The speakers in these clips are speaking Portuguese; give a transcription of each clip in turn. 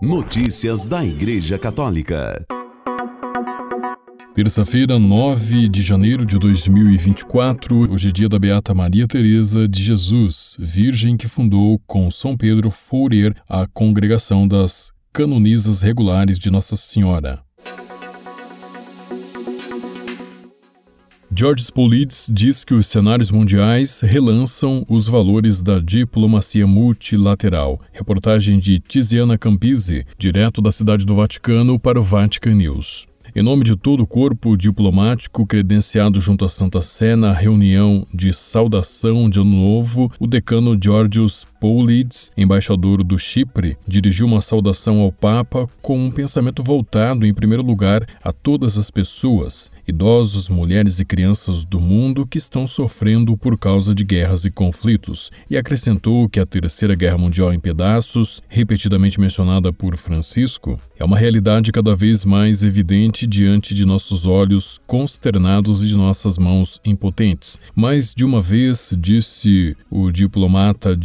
Notícias da Igreja Católica. Terça-feira, 9 de janeiro de 2024, hoje é dia da Beata Maria Teresa de Jesus, virgem que fundou com São Pedro Fourier a Congregação das Canonisas Regulares de Nossa Senhora. George Spolides diz que os cenários mundiais relançam os valores da diplomacia multilateral. Reportagem de Tiziana Campisi, direto da Cidade do Vaticano para o Vatican News. Em nome de todo o corpo diplomático credenciado junto à Santa Sé na reunião de saudação de Ano Novo, o decano Georgios Poulides, embaixador do Chipre, dirigiu uma saudação ao Papa com um pensamento voltado, em primeiro lugar, a todas as pessoas, idosos, mulheres e crianças do mundo que estão sofrendo por causa de guerras e conflitos, e acrescentou que a Terceira Guerra Mundial em pedaços, repetidamente mencionada por Francisco, é uma realidade cada vez mais evidente diante de nossos olhos consternados e de nossas mãos impotentes. Mais de uma vez, disse o diplomata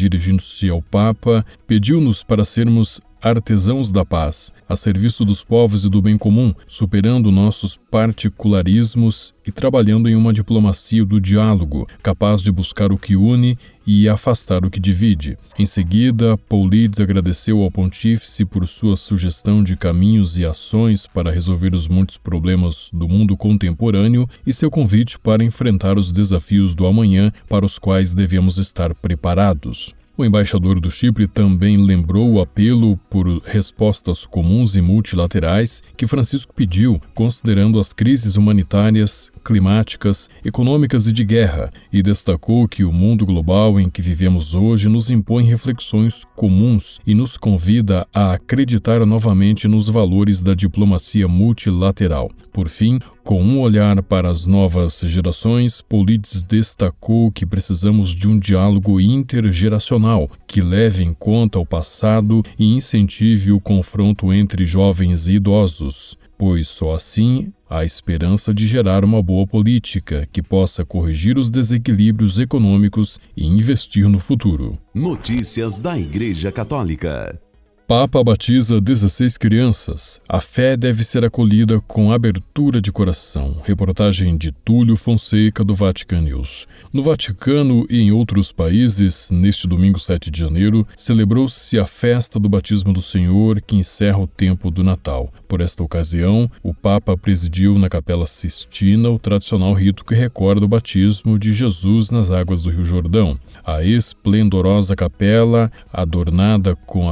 dirigindo-se ao Papa, pediu-nos para sermos artesãos da paz, a serviço dos povos e do bem comum, superando nossos particularismos e trabalhando em uma diplomacia do diálogo, capaz de buscar o que une e afastar o que divide. Em seguida, Paulides agradeceu ao pontífice por sua sugestão de caminhos e ações para resolver os muitos problemas do mundo contemporâneo e seu convite para enfrentar os desafios do amanhã para os quais devemos estar preparados. O embaixador do Chipre também lembrou o apelo por respostas comuns e multilaterais que Francisco pediu, considerando as crises humanitárias, climáticas, econômicas e de guerra, e destacou que o mundo global em que vivemos hoje nos impõe reflexões comuns e nos convida a acreditar novamente nos valores da diplomacia multilateral. Por fim, com um olhar para as novas gerações, Polides destacou que precisamos de um diálogo intergeracional que leve em conta o passado e incentive o confronto entre jovens e idosos pois só assim há esperança de gerar uma boa política que possa corrigir os desequilíbrios econômicos e investir no futuro. Notícias da Igreja Católica. Papa batiza 16 crianças. A fé deve ser acolhida com abertura de coração. Reportagem de Túlio Fonseca, do Vatican News. No Vaticano e em outros países, neste domingo 7 de janeiro, celebrou-se a festa do batismo do Senhor, que encerra o tempo do Natal. Por esta ocasião, o Papa presidiu na Capela Sistina o tradicional rito que recorda o batismo de Jesus nas águas do Rio Jordão. A esplendorosa capela, adornada com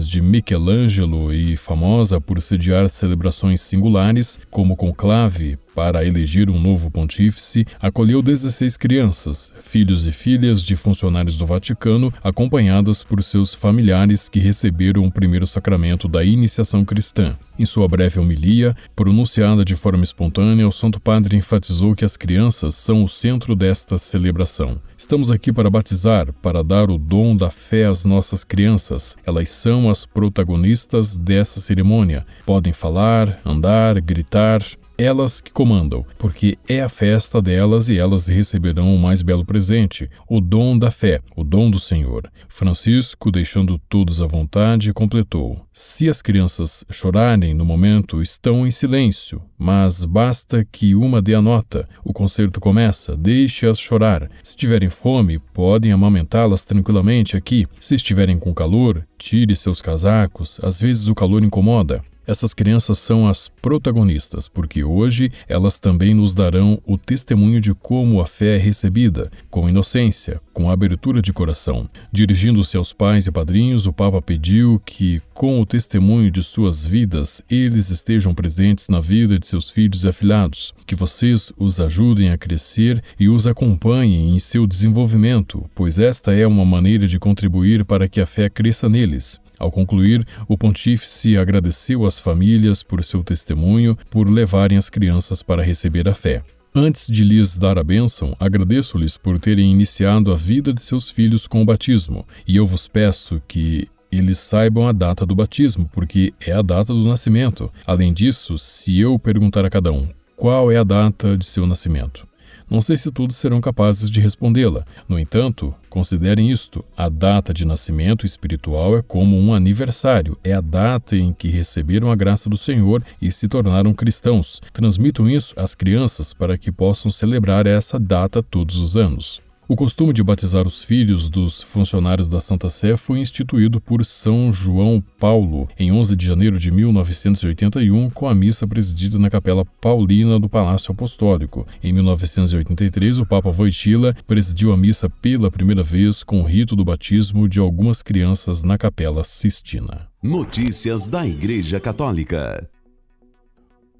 de Michelangelo e famosa por sediar celebrações singulares, como conclave, para eleger um novo pontífice, acolheu 16 crianças, filhos e filhas de funcionários do Vaticano, acompanhadas por seus familiares que receberam o primeiro sacramento da iniciação cristã. Em sua breve homilia, pronunciada de forma espontânea, o Santo Padre enfatizou que as crianças são o centro desta celebração. Estamos aqui para batizar, para dar o dom da fé às nossas crianças. Elas são as protagonistas dessa cerimônia. Podem falar, andar, gritar, elas que comandam, porque é a festa delas e elas receberão o mais belo presente, o dom da fé, o dom do Senhor. Francisco, deixando todos à vontade, completou: Se as crianças chorarem no momento, estão em silêncio, mas basta que uma dê a nota. O concerto começa, deixe-as chorar. Se tiverem fome, podem amamentá-las tranquilamente aqui. Se estiverem com calor, tire seus casacos, às vezes o calor incomoda. Essas crianças são as protagonistas, porque hoje elas também nos darão o testemunho de como a fé é recebida, com inocência, com abertura de coração. Dirigindo-se aos pais e padrinhos, o Papa pediu que, com o testemunho de suas vidas, eles estejam presentes na vida de seus filhos e afilhados, que vocês os ajudem a crescer e os acompanhem em seu desenvolvimento, pois esta é uma maneira de contribuir para que a fé cresça neles. Ao concluir, o pontífice agradeceu às famílias por seu testemunho por levarem as crianças para receber a fé. Antes de lhes dar a bênção, agradeço-lhes por terem iniciado a vida de seus filhos com o batismo, e eu vos peço que eles saibam a data do batismo, porque é a data do nascimento. Além disso, se eu perguntar a cada um qual é a data de seu nascimento, Não sei se todos serão capazes de respondê-la. No entanto, considerem isto: a data de nascimento espiritual é como um aniversário, é a data em que receberam a graça do Senhor e se tornaram cristãos. Transmitam isso às crianças para que possam celebrar essa data todos os anos. O costume de batizar os filhos dos funcionários da Santa Sé foi instituído por São João Paulo em 11 de janeiro de 1981, com a missa presidida na Capela Paulina do Palácio Apostólico. Em 1983, o Papa Wojtyla presidiu a missa pela primeira vez com o rito do batismo de algumas crianças na Capela Sistina. Notícias da Igreja Católica.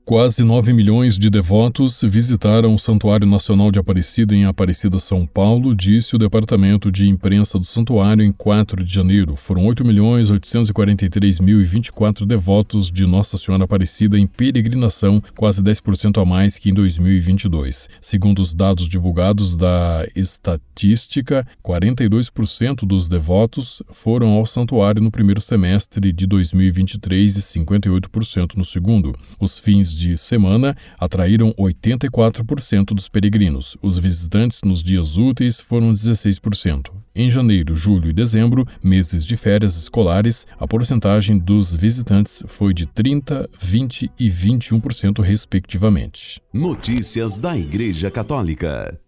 Quase 9 milhões de devotos visitaram o Santuário Nacional de Aparecida em Aparecida, São Paulo, disse o Departamento de Imprensa do Santuário em 4 de janeiro. Foram 8 milhões 843 mil e 24 devotos de Nossa Senhora Aparecida em peregrinação, quase 10% a mais que em 2022. Segundo os dados divulgados da estatística, 42% dos devotos foram ao santuário no primeiro semestre de 2023 e 58% no segundo. Os fins de semana atraíram 84% dos peregrinos. Os visitantes nos dias úteis foram 16%. Em janeiro, julho e dezembro, meses de férias escolares, a porcentagem dos visitantes foi de 30, 20 e 21%, respectivamente. Notícias da Igreja Católica.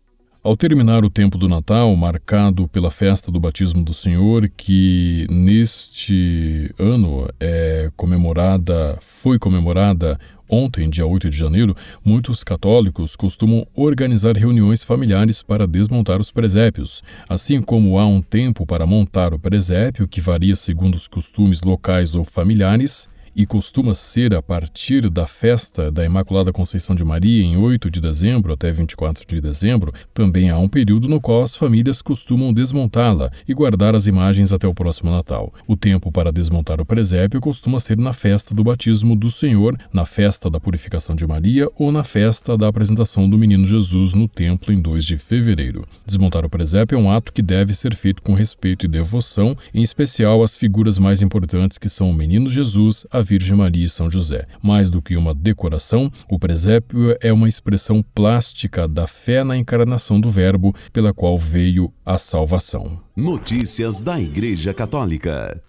Ao terminar o tempo do Natal, marcado pela festa do batismo do Senhor, que neste ano é comemorada, foi comemorada Ontem, dia 8 de janeiro, muitos católicos costumam organizar reuniões familiares para desmontar os presépios. Assim como há um tempo para montar o presépio, que varia segundo os costumes locais ou familiares, e costuma ser a partir da festa da Imaculada Conceição de Maria, em 8 de dezembro até 24 de dezembro, também há um período no qual as famílias costumam desmontá-la e guardar as imagens até o próximo Natal. O tempo para desmontar o presépio costuma ser na festa do batismo do Senhor, na festa da purificação de Maria ou na festa da apresentação do menino Jesus no templo em 2 de fevereiro. Desmontar o presépio é um ato que deve ser feito com respeito e devoção, em especial às figuras mais importantes que são o menino Jesus, a Virgem Maria e São José. Mais do que uma decoração, o presépio é uma expressão plástica da fé na encarnação do Verbo pela qual veio a salvação. Notícias da Igreja Católica.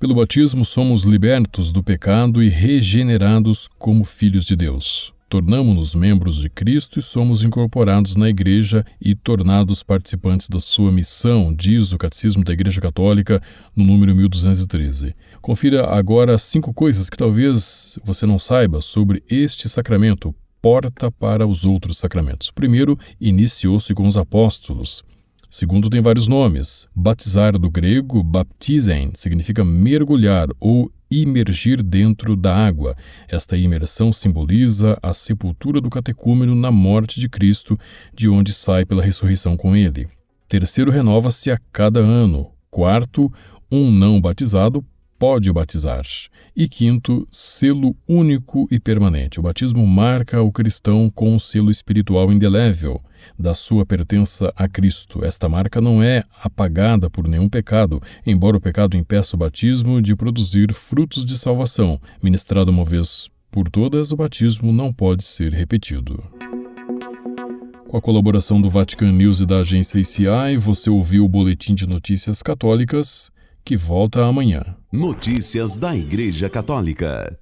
Pelo batismo somos libertos do pecado e regenerados como filhos de Deus tornamos-nos membros de Cristo e somos incorporados na Igreja e tornados participantes da sua missão, diz o Catecismo da Igreja Católica, no número 1213. Confira agora cinco coisas que talvez você não saiba sobre este sacramento, porta para os outros sacramentos. Primeiro, iniciou-se com os apóstolos. Segundo, tem vários nomes. Batizar do grego, baptizen, significa mergulhar ou imergir dentro da água. Esta imersão simboliza a sepultura do catecúmeno na morte de Cristo, de onde sai pela ressurreição com ele. Terceiro, renova-se a cada ano. Quarto, um não batizado pode batizar. E quinto, selo único e permanente. O batismo marca o cristão com um selo espiritual indelével da sua pertença a Cristo. Esta marca não é apagada por nenhum pecado, embora o pecado impeça o batismo de produzir frutos de salvação. Ministrado uma vez por todas, o batismo não pode ser repetido. Com a colaboração do Vatican News e da agência ICI, você ouviu o Boletim de Notícias Católicas, que volta amanhã. Notícias da Igreja Católica.